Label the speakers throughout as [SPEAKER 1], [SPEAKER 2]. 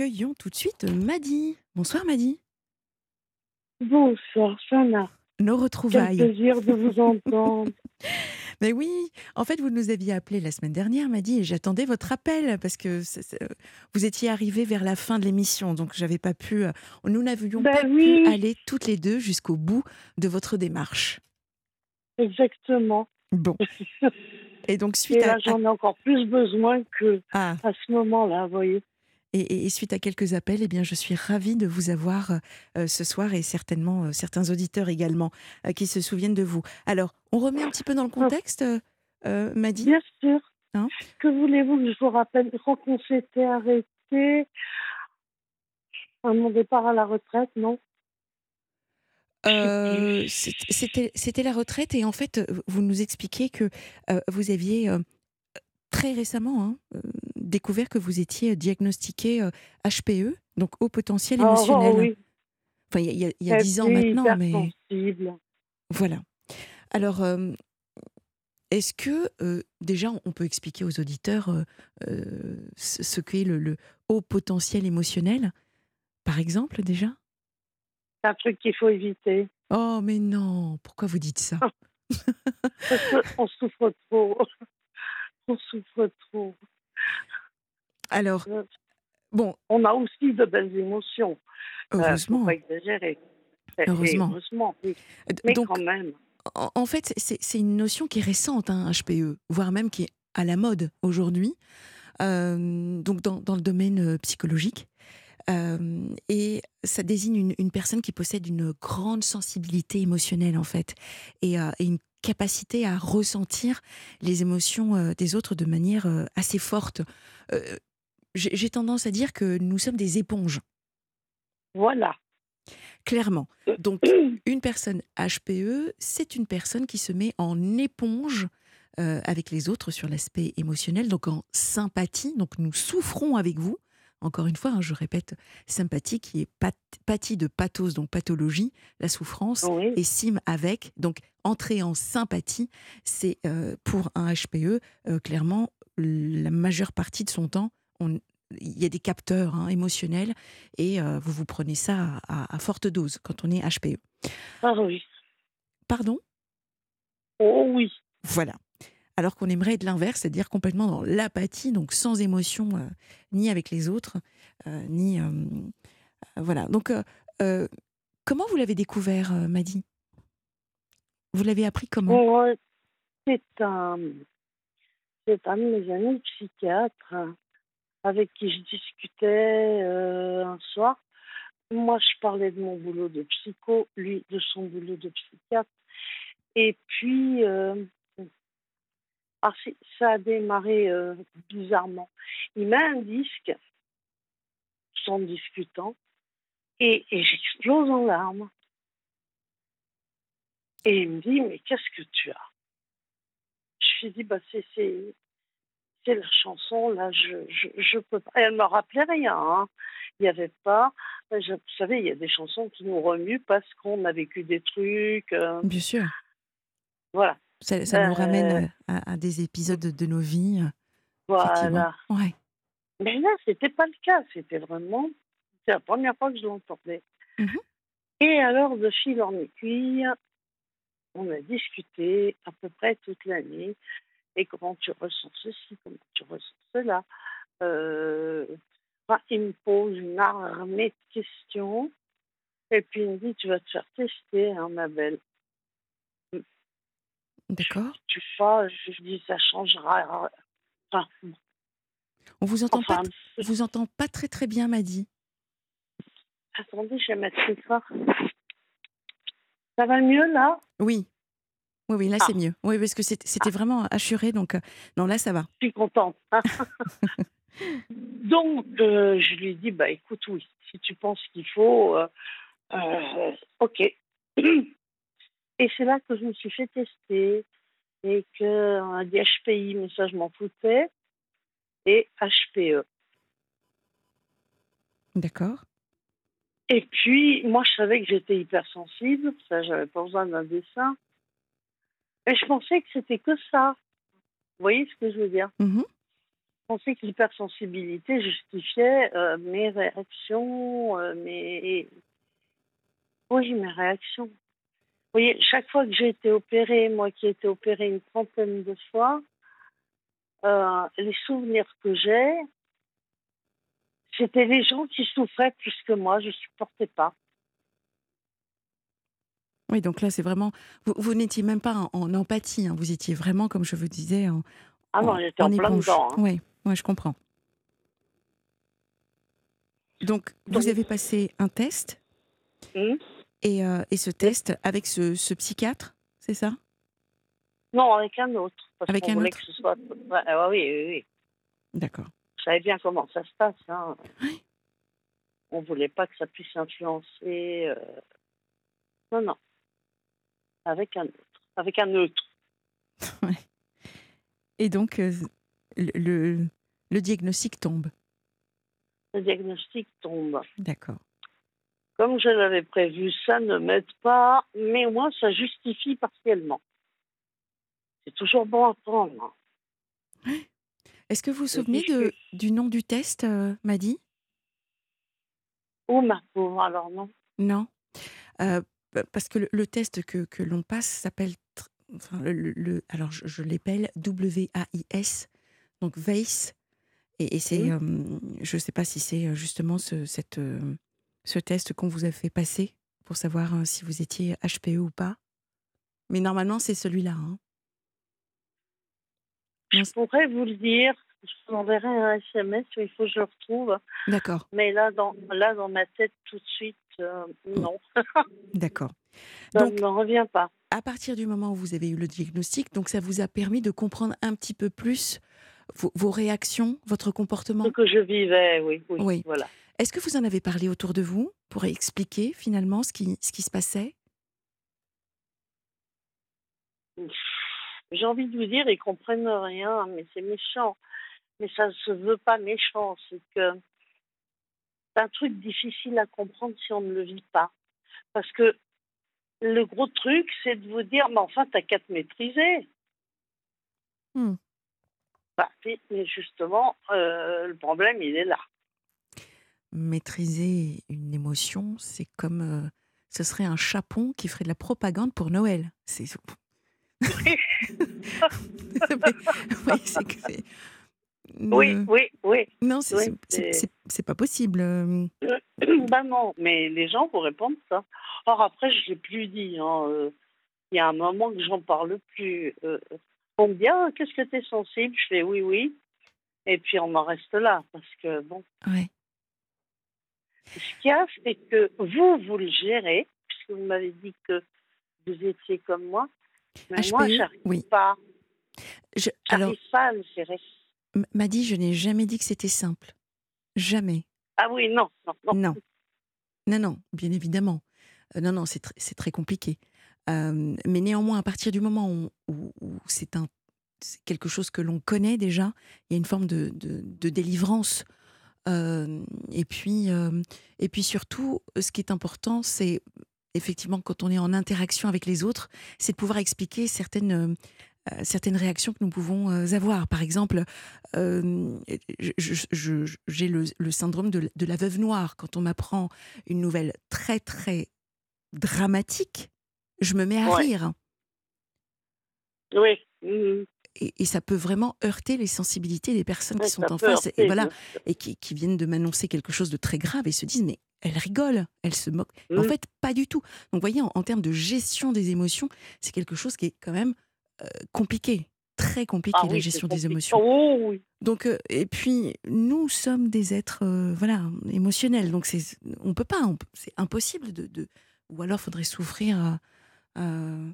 [SPEAKER 1] accueillons tout de suite Madi. Bonsoir Madi.
[SPEAKER 2] Bonsoir, Sana.
[SPEAKER 1] Nos
[SPEAKER 2] Quel
[SPEAKER 1] retrouvailles.
[SPEAKER 2] plaisir de vous entendre.
[SPEAKER 1] Mais oui, en fait, vous nous aviez appelé la semaine dernière, Madi, et j'attendais votre appel parce que euh, vous étiez arrivé vers la fin de l'émission, donc j'avais pas pu. euh, Nous n'avions
[SPEAKER 2] Ben
[SPEAKER 1] pas
[SPEAKER 2] oui.
[SPEAKER 1] pu aller toutes les deux jusqu'au bout de votre démarche.
[SPEAKER 2] Exactement.
[SPEAKER 1] Bon. Et donc
[SPEAKER 2] Et
[SPEAKER 1] suite à,
[SPEAKER 2] là, j'en ai encore plus besoin que
[SPEAKER 1] à-
[SPEAKER 2] à ce moment-là, vous voyez.
[SPEAKER 1] Et, suite à quelques appels, eh bien, je suis ravie de vous avoir euh, ce soir et certainement euh, certains auditeurs également euh, qui se souviennent de vous. Alors, on remet un petit peu dans le contexte, euh, euh, Madi?
[SPEAKER 2] Bien sûr.
[SPEAKER 1] Hein?
[SPEAKER 2] Que voulez-vous que je vous rappelle? Crois qu'on s'était arrêté à mon départ à la retraite, non?
[SPEAKER 1] C'était la retraite et en fait, vous nous expliquiez que vous aviez très récemment hein, découvert que vous étiez diagnostiqué euh, HPE, donc haut potentiel
[SPEAKER 2] Oh,
[SPEAKER 1] émotionnel.
[SPEAKER 2] oui.
[SPEAKER 1] Enfin, il y a- y a, il y a
[SPEAKER 2] Et
[SPEAKER 1] 10 ans maintenant, mais
[SPEAKER 2] hypersensible.
[SPEAKER 1] voilà. Alors, euh, est-ce que euh, déjà on peut expliquer aux auditeurs euh, euh, ce ce qu'est le, le haut potentiel émotionnel, par exemple, déjà?
[SPEAKER 2] C'est un truc qu'il faut éviter.
[SPEAKER 1] Oh, mais non, pourquoi vous dites ça
[SPEAKER 2] Parce qu'on souffre trop. On souffre trop.
[SPEAKER 1] Alors, bon,
[SPEAKER 2] On a aussi de belles émotions. Euh,
[SPEAKER 1] heureusement.
[SPEAKER 2] faut pas exagérer.
[SPEAKER 1] Heureusement.
[SPEAKER 2] heureusement, oui. Mais
[SPEAKER 1] Donc,
[SPEAKER 2] quand même.
[SPEAKER 1] en, fait, c'est une notion qui est récente, hein, HPE, voire même qui est à la mode aujourd'hui, euh, donc dans, dans le domaine euh, psychologique. Euh, et ça désigne une, une personne qui possède une grande sensibilité émotionnelle, en fait, et, euh, et une capacité à ressentir les émotions euh, des autres de manière euh, assez forte. Euh, J'ai tendance à dire que nous sommes des éponges,
[SPEAKER 2] Voilà.
[SPEAKER 1] clairement. Donc, une personne HPE, c'est une personne qui se met en éponge euh, avec les autres sur l'aspect émotionnel, donc en sympathie. Donc, nous souffrons avec vous. Encore une fois, hein, je répète, sympathie qui est pat- pathie de pathos, donc pathologie, la souffrance,
[SPEAKER 2] Oui.
[SPEAKER 1] et sim avec. Donc, entrer en sympathie, c'est euh, pour un HPE, euh, clairement, la majeure partie de son temps, on- il y a des capteurs hein, émotionnels et euh, vous vous prenez ça à, à forte dose quand on est HPE.
[SPEAKER 2] Ah oui.
[SPEAKER 1] Pardon?
[SPEAKER 2] Oh oui.
[SPEAKER 1] Voilà. Alors qu'on aimerait être l'inverse, c'est-à-dire complètement dans l'apathie, donc sans émotion, euh, ni avec les autres, euh, ni. voilà. Donc, comment vous l'avez découvert, Madi? Vous l'avez appris comment?
[SPEAKER 2] C'est un, c'est un de mes amis psychiatres hein, avec qui je discutais euh, un soir. Moi, je parlais de mon boulot de psycho, lui de son boulot de psychiatre. Et puis, euh, ah, ça a démarré euh, bizarrement. Il met un disque, en discutant, et, et j'explose en larmes. Et il me dit, mais qu'est-ce que tu as? Je lui dis, bah, c'est, la chanson, là, je, je, je peux pas. Elle me rappelait rien. hein. Il n'y avait pas. je- vous savez, il y a des chansons qui nous remuent parce qu'on a vécu des trucs. euh,
[SPEAKER 1] Bien sûr.
[SPEAKER 2] voilà.
[SPEAKER 1] Ça, ça nous
[SPEAKER 2] Euh,
[SPEAKER 1] ramène euh, à, à des épisodes de, de nos vies. euh.
[SPEAKER 2] Voilà.
[SPEAKER 1] Ouais.
[SPEAKER 2] Mais là, c'était pas le cas. C'était vraiment. C'est la première fois que je l'entendais.
[SPEAKER 1] Mhm.
[SPEAKER 2] Et alors, de fil en aiguille, on a discuté à peu près toute l'année. Et comment tu ressens ceci, comment tu ressens cela. Euh, il me pose une armée de questions. Et puis il me dit, tu vas te faire tester, hein, ma belle.
[SPEAKER 1] D'accord.
[SPEAKER 2] Tu vois, je dis, ça changera. Enfin,
[SPEAKER 1] On vous entend
[SPEAKER 2] enfin,
[SPEAKER 1] pas. On vous entend pas très très bien, Madi.
[SPEAKER 2] attendez, je vais mettre ça fort. Ça va mieux là?
[SPEAKER 1] Oui. Oui, oui, là
[SPEAKER 2] Ah.
[SPEAKER 1] c'est mieux. Oui, parce que c'était c'était vraiment assuré, donc euh, non, là ça va.
[SPEAKER 2] Je suis contente. Donc, euh, je lui dis, bah écoute, oui, si tu penses qu'il faut, euh, euh, ok. Et c'est là que je me suis fait tester et qu'on a dit HPI, mais ça je m'en foutais, et. HPE.
[SPEAKER 1] D'accord.
[SPEAKER 2] Et puis, moi, je savais que j'étais hypersensible, ça, j'avais pas besoin d'un dessin. Et je pensais que c'était que ça. Vous voyez ce que je veux dire?
[SPEAKER 1] Mhm.
[SPEAKER 2] pensais que l'hypersensibilité justifiait euh, mes réactions, euh, mes... Oui, mes réactions. Vous voyez, chaque fois que j'ai été opérée, moi qui ai été opérée une trentaine de fois, euh, les souvenirs que j'ai, c'était les gens qui souffraient plus que moi, je ne supportais pas.
[SPEAKER 1] Oui, donc là, c'est vraiment. Vous, vous n'étiez même pas en, en empathie, hein. vous étiez vraiment, comme je vous disais, en.
[SPEAKER 2] Ah non, j'étais en, plein
[SPEAKER 1] éponge.
[SPEAKER 2] dedans. hein.
[SPEAKER 1] Oui, ouais, je comprends. Donc, vous avez passé un test,
[SPEAKER 2] Hum
[SPEAKER 1] et, euh, et ce test avec ce, ce psychiatre, c'est ça?
[SPEAKER 2] Non, avec un autre. Parce
[SPEAKER 1] Avec un
[SPEAKER 2] voulait
[SPEAKER 1] autre
[SPEAKER 2] que ce soit. Ouais, ah oui, oui, oui.
[SPEAKER 1] D'accord.
[SPEAKER 2] Je savais bien comment ça se passe. Hein.
[SPEAKER 1] Oui.
[SPEAKER 2] On voulait pas que ça puisse influencer. euh, Non, non. Avec un autre. Avec un neutre.
[SPEAKER 1] Et donc, euh, le, diagnostic tombe.
[SPEAKER 2] Le diagnostic tombe.
[SPEAKER 1] D'accord.
[SPEAKER 2] Comme je l'avais prévu, ça ne m'aide pas, mais au moins ça justifie partiellement. C'est toujours bon à prendre.
[SPEAKER 1] Est-ce que vous vous souvenez de, du nom du test, euh, Madi
[SPEAKER 2] Oh ma pauvre, alors non.
[SPEAKER 1] Non. Euh, parce que le, le test que, que l'on passe s'appelle. Enfin, le, alors, je, je l'appelle W-A-I-S, donc VACE. Et, et c'est. euh, je ne sais pas si c'est euh, justement ce, cette, euh, ce test qu'on vous a fait passer pour savoir euh, si vous étiez HPE ou pas. Mais normalement, c'est celui-là. hein.
[SPEAKER 2] Je pourrais vous le dire. Je vous enverrai un SMS, il faut que je le retrouve.
[SPEAKER 1] D'accord,
[SPEAKER 2] Mais là, dans, là, dans ma tête, tout de suite, euh, non.
[SPEAKER 1] d'accord.
[SPEAKER 2] Ça
[SPEAKER 1] Donc-
[SPEAKER 2] ne revient pas.
[SPEAKER 1] à partir du moment où vous avez eu le diagnostic, donc ça vous a permis de comprendre un petit peu plus vos, vos réactions, votre comportement?
[SPEAKER 2] Ce que je vivais, oui. Oui.
[SPEAKER 1] Oui.
[SPEAKER 2] Voilà.
[SPEAKER 1] Est-ce que vous en avez parlé autour de vous pour expliquer finalement ce qui, ce qui se passait?
[SPEAKER 2] J'ai envie de vous dire, ils comprennent rien, mais c'est méchant. Mais ça ne se veut pas méchant. C'est que un truc difficile à comprendre si on ne le vit pas. Parce que le gros truc, c'est de vous dire, mais enfin, t'as qu'à te maîtriser.
[SPEAKER 1] Hmm.
[SPEAKER 2] Bah, mais justement, euh, le problème, il est là.
[SPEAKER 1] Maîtriser une émotion, c'est comme euh, ce serait un chapon qui ferait de la propagande pour Noël. C'est oui, c'est que c'est-
[SPEAKER 2] Oui,
[SPEAKER 1] Ne-
[SPEAKER 2] oui, oui.
[SPEAKER 1] Non, c'est
[SPEAKER 2] oui,
[SPEAKER 1] pas possible. euh.
[SPEAKER 2] bah non, mais les gens vous répondent ça. Or après, je l'ai plus dit. hein, euh, Il y a un moment que j'en parle plus. Euh, on me dit ah, qu'est-ce que tu es sensible? Je fais oui, oui. Et puis on en reste là parce que bon,
[SPEAKER 1] Ouais.
[SPEAKER 2] ce qu'il y a, c'est que vous vous le gérez puisque vous m'avez dit que vous étiez comme moi. Mais moi,
[SPEAKER 1] HPE,
[SPEAKER 2] j'arrive
[SPEAKER 1] oui.
[SPEAKER 2] pas.
[SPEAKER 1] Je- alors,
[SPEAKER 2] J'arrive pas à le gérer.
[SPEAKER 1] M'a dit, je n'ai jamais dit que c'était simple. Jamais.
[SPEAKER 2] Ah oui, non, non, non.
[SPEAKER 1] Non. Non, non, bien évidemment. Euh, non, non, c'est tr- c'est très compliqué. Euh, mais néanmoins, à partir du moment où, où- où c'est quelque chose que l'on connaît déjà, il y a une forme de, de- de délivrance. Euh, et, puis, et puis surtout, ce qui est important, c'est effectivement quand on est en interaction avec les autres, c'est de pouvoir expliquer certaines, certaines réactions que nous pouvons euh, avoir. Par exemple, euh, j'ai le, le syndrome de, de la veuve noire. Quand on m'apprend une nouvelle très très dramatique, je me mets à
[SPEAKER 2] Ouais.
[SPEAKER 1] rire.
[SPEAKER 2] Oui.
[SPEAKER 1] Et, et ça peut vraiment heurter les sensibilités des personnes
[SPEAKER 2] Ouais,
[SPEAKER 1] qui sont en face et, voilà, et qui, qui viennent de m'annoncer quelque chose de très grave et se disent mais elle rigole, elle se moque. En
[SPEAKER 2] Mhm.
[SPEAKER 1] fait, pas du tout. Donc, vous voyez, en, en termes de gestion des émotions, c'est quelque chose qui est quand même euh, compliqué, très compliqué,
[SPEAKER 2] Ah
[SPEAKER 1] la gestion des émotions.
[SPEAKER 2] Oh oui.
[SPEAKER 1] Donc, euh, et puis, nous sommes des êtres, euh, voilà, émotionnels. Donc, c'est, on peut pas, c'est impossible de, de- ou alors faudrait souffrir euh,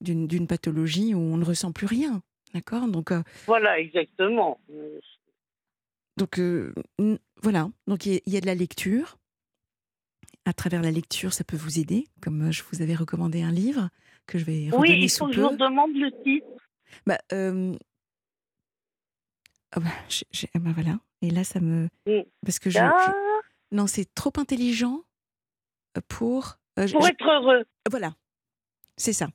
[SPEAKER 1] d'une, pathologie où on ne ressent plus rien, d'accord? Donc,
[SPEAKER 2] Voilà, exactement.
[SPEAKER 1] Donc voilà. Donc, il y, a- il y a de la lecture. À travers la lecture, ça peut vous aider. Comme je vous avais recommandé un livre que je vais
[SPEAKER 2] Oui,
[SPEAKER 1] redonner
[SPEAKER 2] il
[SPEAKER 1] sous
[SPEAKER 2] faut que je vous demande le titre.
[SPEAKER 1] Bah, euh, ah bah, ah bah voilà. Et là, ça me, parce que je,
[SPEAKER 2] Ah,
[SPEAKER 1] je- Non, c'est trop intelligent pour. euh,
[SPEAKER 2] pour
[SPEAKER 1] je-
[SPEAKER 2] être heureux.
[SPEAKER 1] Voilà, c'est ça.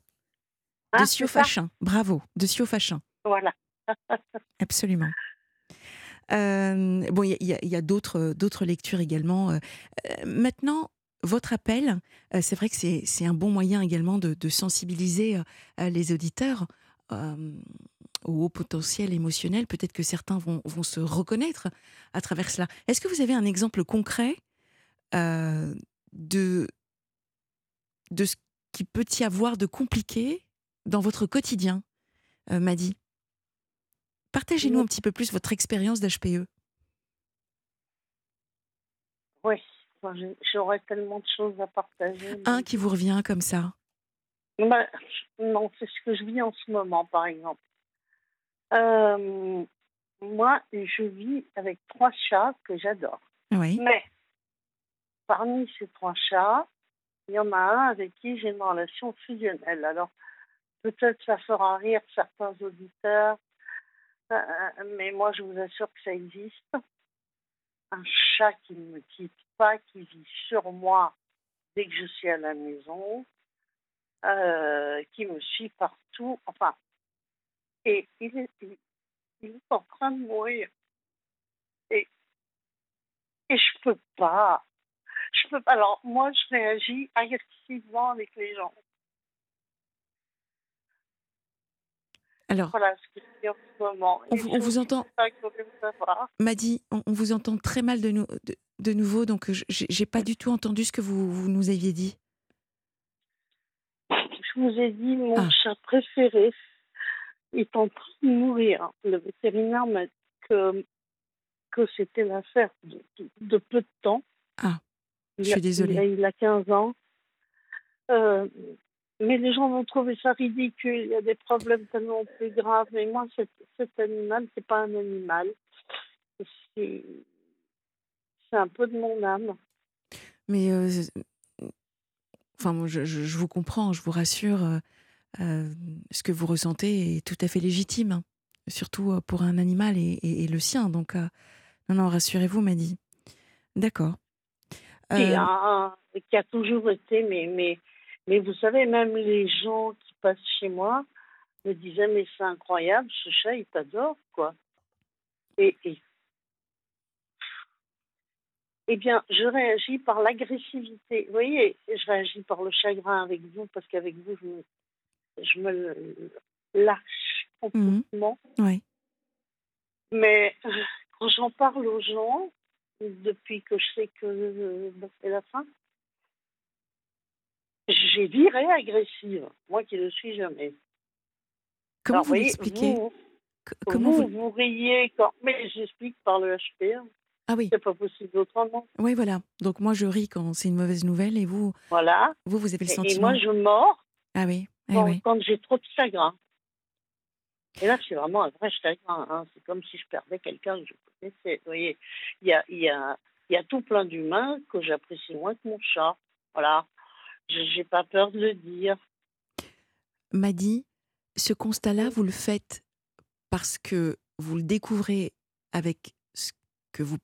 [SPEAKER 2] Hein,
[SPEAKER 1] de Sio Fachin. Bravo, de Sio Fachin.
[SPEAKER 2] Voilà.
[SPEAKER 1] Absolument. bon, il y a, d'autres, d'autres lectures également. maintenant, votre appel, c'est vrai que c'est, un bon moyen également de, sensibiliser les auditeurs au haut potentiel émotionnel. Peut-être que certains vont, vont, se reconnaître à travers cela. Est-ce que vous avez un exemple concret de, de ce qu'il peut y avoir de compliqué dans votre quotidien, Madi? Partagez-nous un petit peu plus votre expérience d'HPE.
[SPEAKER 2] Oui, j'aurais tellement de choses à partager.
[SPEAKER 1] Un qui vous revient comme ça
[SPEAKER 2] bah, Non, c'est ce que je vis en ce moment, par exemple. Euh, moi, je vis avec trois chats que j'adore.
[SPEAKER 1] Oui.
[SPEAKER 2] Mais parmi ces trois chats, il y en a un avec qui j'ai une relation fusionnelle. Alors, peut-être ça fera rire certains auditeurs, euh, mais moi, je vous assure que ça existe. Un chat qui me quitte pas, qui vit sur moi dès que je suis à la maison, euh, qui me suit partout. Enfin, et il est, il, est en train de mourir. Et, et je peux pas. Je peux pas. Alors, moi, je réagis agressivement avec les gens.
[SPEAKER 1] Alors,
[SPEAKER 2] voilà ce que je en ce moment.
[SPEAKER 1] On, on vous entend. Madi, on, on, vous entend très mal de, nous, de, de nouveau, donc je n'ai pas du tout entendu ce que vous, vous, nous aviez dit.
[SPEAKER 2] Je vous ai dit, mon ah. chat préféré est en train de mourir. Le vétérinaire m'a dit que, que c'était l'affaire de, de, peu de temps.
[SPEAKER 1] Ah, je suis désolée.
[SPEAKER 2] Il a, il a 15 ans. Euh, mais les gens vont trouver ça ridicule. Il y a des problèmes tellement plus graves. Mais moi, cet, cet animal, c'est pas un animal. C'est un peu de mon âme.
[SPEAKER 1] Mais, euh, enfin, moi, je, je, vous comprends, je vous rassure. Euh, euh, ce que vous ressentez est tout à fait légitime, hein. surtout pour un animal et, et, le sien. Donc, non, non, rassurez-vous, Madi. D'accord.
[SPEAKER 2] Qui a, qui, a, toujours été, mais, mais mais vous savez, même les gens qui passent chez moi me disaient Mais c'est incroyable, ce chat, il t'adore, quoi. Et, et, eh bien, je réagis par l'agressivité. Vous voyez, je réagis par le chagrin avec vous, parce qu'avec vous, je me, je me lâche complètement.
[SPEAKER 1] Mmh. Oui.
[SPEAKER 2] Mais quand j'en parle aux gens, depuis que je sais que c'est la fin, j'ai viré agressive, moi qui ne suis jamais.
[SPEAKER 1] Comment vous l'expliquez?
[SPEAKER 2] Comment vous, vous... riez quand... Mais j'explique par le HP.
[SPEAKER 1] Ah oui.
[SPEAKER 2] C'est pas possible autrement.
[SPEAKER 1] Oui, voilà. Donc moi, je ris quand c'est une mauvaise nouvelle et vous,
[SPEAKER 2] voilà.
[SPEAKER 1] vous, vous avez le sentiment.
[SPEAKER 2] Et moi, je mords
[SPEAKER 1] ah oui.
[SPEAKER 2] Eh quand, quand j'ai trop de chagrin. Et là, c'est vraiment un vrai chagrin. Hein. C'est comme si je perdais quelqu'un que je connaissais. Vous voyez, il y a, y, a, y a tout plein d'humains que j'apprécie moins que mon chat. Voilà. Je n'ai pas peur de le dire.
[SPEAKER 1] M'a dit, ce constat-là, vous le faites parce que vous le découvrez avec ce que vous,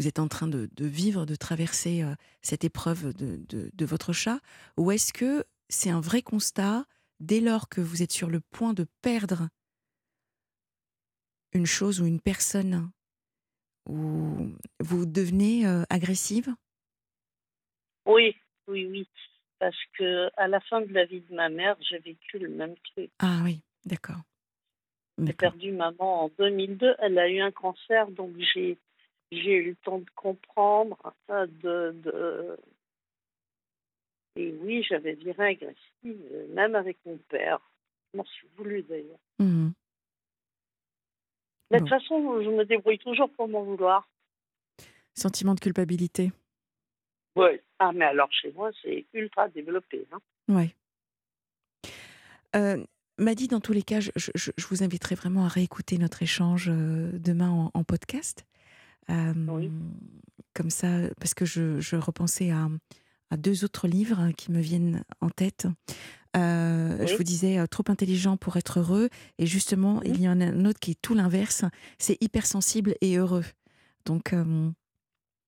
[SPEAKER 1] vous êtes en train de, de vivre, de traverser euh, cette épreuve de, de, de votre chat, ou est-ce que c'est un vrai constat dès lors que vous êtes sur le point de perdre une chose ou une personne, où vous devenez euh, agressive?
[SPEAKER 2] Oui, oui, oui parce que à la fin de la vie de ma mère, j'ai vécu le même truc.
[SPEAKER 1] Ah oui, d'accord.
[SPEAKER 2] J'ai perdu maman en 2002. Elle a eu un cancer, donc j'ai j'ai eu le temps de comprendre, de, de... et oui, j'avais viré agressive, même avec mon père. Je m'en suis voulu d'ailleurs.
[SPEAKER 1] Mmh
[SPEAKER 2] de toute façon, je me débrouille toujours pour m'en vouloir.
[SPEAKER 1] Sentiment de culpabilité.
[SPEAKER 2] Oui. Ah, mais alors chez moi, c'est ultra développé. Hein.
[SPEAKER 1] Oui. Euh, Madi, dans tous les cas, je, je, vous inviterai vraiment à réécouter notre échange euh, demain en, podcast. Euh, oui. Comme ça, parce que je, je repensais à, à, deux autres livres qui me viennent en tête. Euh, je vous disais trop intelligent pour être heureux, et justement, il y en a un autre qui est tout l'inverse. C'est hypersensible et heureux. Donc,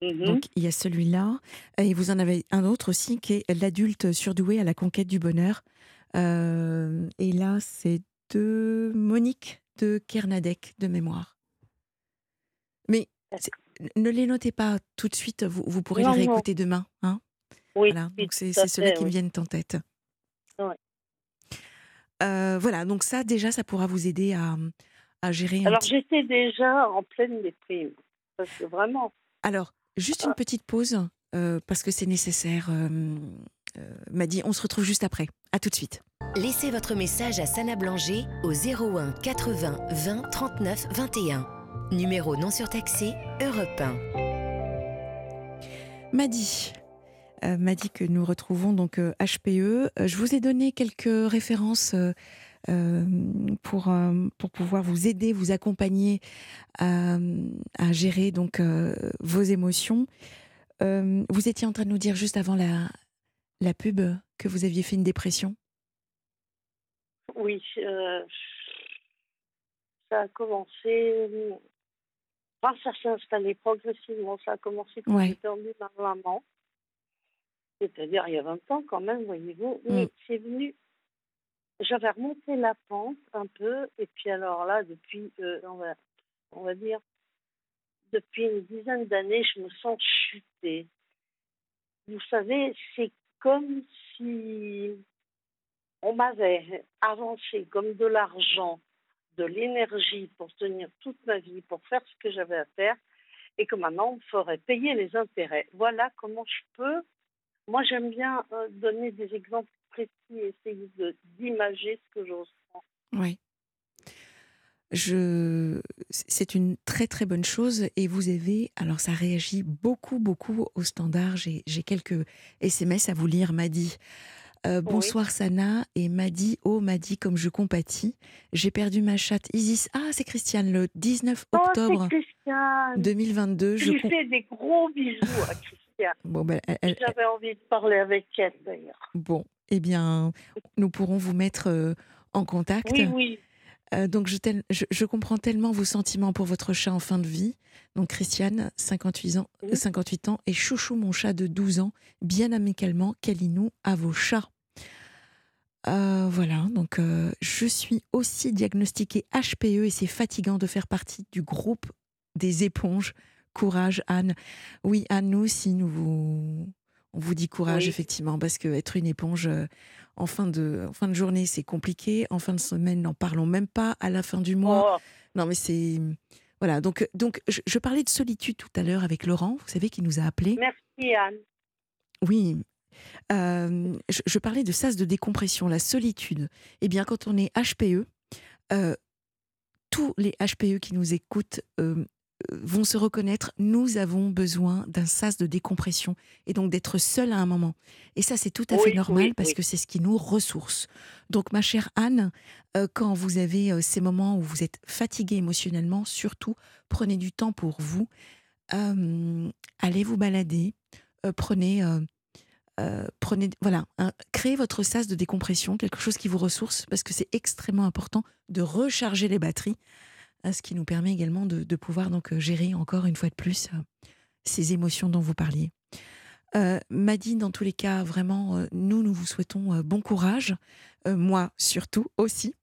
[SPEAKER 2] Mmh
[SPEAKER 1] Donc il y a celui-là. Et vous en avez un autre aussi qui est L'adulte surdoué à la conquête du bonheur. Euh, et là, c'est de Monique de Kernadec de mémoire. Mais ne les notez pas tout de suite, vous, vous pourrez les réécouter demain. Hein
[SPEAKER 2] oui,
[SPEAKER 1] voilà, donc c'est ceux qui me viennent en tête. Euh, voilà, donc ça, déjà, ça pourra vous aider à, à gérer.
[SPEAKER 2] Alors, j'étais déjà en pleine déprime. Parce que vraiment.
[SPEAKER 1] Alors, juste une ah. petite pause, euh, parce que c'est nécessaire. Euh, m'a dit, on se retrouve juste après. À tout de suite.
[SPEAKER 3] Laissez votre message à Sana Blanger au 01 80 20 39 21. Numéro non surtaxé, Europe 1.
[SPEAKER 1] Madi, euh, m'a dit que nous retrouvons donc HPE. Euh, euh, je vous ai donné quelques références pour, pour pouvoir vous aider, vous accompagner à, gérer donc vos émotions. vous étiez en train de nous dire juste avant la, la pub que vous aviez fait une dépression.
[SPEAKER 2] Oui, ça a commencé. Enfin, ça s'est installé progressivement. Ça a commencé quand j'étais en ma maman c'est-à-dire il y a 20 ans quand même, voyez-vous. Mm. Mais c'est venu, j'avais remonté la pente un peu, et puis alors là, depuis, euh, on, va, dire, depuis une dizaine d'années, je me sens chutée. Vous savez, c'est comme si on m'avait avancé comme de l'argent, de l'énergie pour tenir toute ma vie, pour faire ce que j'avais à faire, et que maintenant on me ferait payer les intérêts. Voilà comment je peux moi, j'aime bien euh, donner des exemples précis essayer d'imager ce que je ressens.
[SPEAKER 1] Oui. Je... C'est une très très bonne chose et vous avez, alors ça réagit beaucoup beaucoup au standard, j'ai quelques SMS à vous lire, m'a Euh, bonsoir Sana et Madi, oh Madi comme je compatis. J'ai perdu ma chatte Isis. Ah c'est Christiane le 19 octobre 2022.
[SPEAKER 2] Je lui fais des gros bisous à Christiane. Bon, ben, J'avais envie de parler avec elle d'ailleurs.
[SPEAKER 1] Bon, eh bien, nous pourrons vous mettre euh, en contact.
[SPEAKER 2] Oui, oui.
[SPEAKER 1] Euh, donc, je, je, comprends tellement vos sentiments pour votre chat en fin de vie. Donc, Christiane, 58 ans, 58 ans, et Chouchou, mon chat de 12 ans, bien amicalement, Kalinou, à vos chats? Euh, voilà, donc je suis aussi diagnostiquée HPE et c'est fatigant de faire partie du groupe des éponges Courage, Anne. Oui, Anne, nous aussi, nous vous, on vous dit courage, effectivement, parce que être une éponge euh, en, fin de, fin de journée, c'est compliqué. En fin de semaine, n'en parlons même pas. À la fin du mois. Oh. Non, mais c'est. Voilà, donc, donc je, parlais de solitude tout à l'heure avec Laurent, vous savez, qui nous a appelé.
[SPEAKER 2] Merci, Anne.
[SPEAKER 1] Oui, euh, je, parlais de sas de décompression, la solitude. Eh bien, quand on est HPE, euh, tous les HPE qui nous écoutent vont se reconnaître, nous avons besoin d'un sas de décompression et donc d'être seul à un moment. Et ça, c'est tout à fait normal parce que c'est ce qui nous ressource. Donc, ma chère Anne, euh, quand vous avez euh, ces moments où vous êtes fatiguée émotionnellement, surtout, prenez du temps pour vous. Euh, allez vous balader, prenez, prenez, voilà, créez votre sas de décompression, quelque chose qui vous ressource, parce que c'est extrêmement important de recharger les batteries ce qui nous permet également de, pouvoir donc euh, gérer encore une fois de plus euh, ces émotions dont vous parliez. Euh, Madine, dans tous les cas, vraiment, euh, nous, nous vous souhaitons bon courage, moi surtout aussi.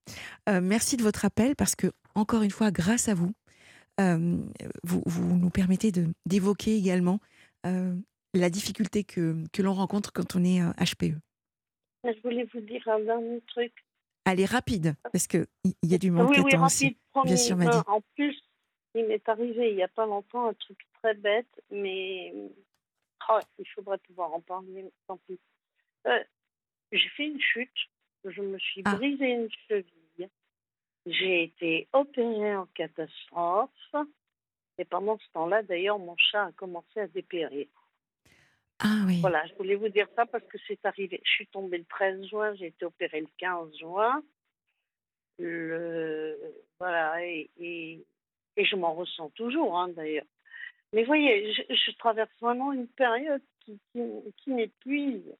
[SPEAKER 1] merci de votre appel parce que, encore une fois, grâce à vous, vous, vous, nous permettez d'évoquer également la difficulté que, que l'on rencontre quand on est HPE.
[SPEAKER 2] Je voulais vous dire un dernier truc.
[SPEAKER 1] Allez, rapide, parce qu'il y a du monde
[SPEAKER 2] oui,
[SPEAKER 1] oui,
[SPEAKER 2] rapide, Bien sûr, En plus, il m'est arrivé il n'y a pas longtemps un truc très bête, mais oh, il faudrait pouvoir en parler, tant pis. Euh, j'ai fait une chute, je me suis ah. brisé une cheville, j'ai été opérée en catastrophe, et pendant ce temps-là, d'ailleurs, mon chat a commencé à dépérir.
[SPEAKER 1] Ah oui.
[SPEAKER 2] Voilà, je voulais vous dire ça parce que c'est arrivé. Je suis tombée le 13 juin, j'ai été opérée le 15 juin. Le, voilà, et, et, je m'en ressens toujours, hein, d'ailleurs. Mais voyez, je, traverse vraiment une période qui, qui, m'épuise.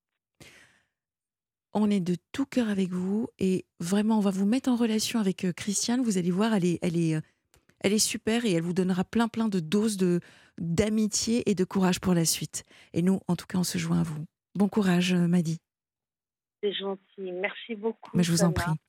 [SPEAKER 1] On est de tout cœur avec vous et vraiment, on va vous mettre en relation avec euh, Christiane. Vous allez voir, elle est, elle est, euh, elle est super et elle vous donnera plein, plein de doses de d'amitié et de courage pour la suite. Et nous, en tout cas, on se joint à vous. Bon courage, euh, Madi.
[SPEAKER 2] C'est gentil. Merci beaucoup.
[SPEAKER 1] Mais je vous en prie.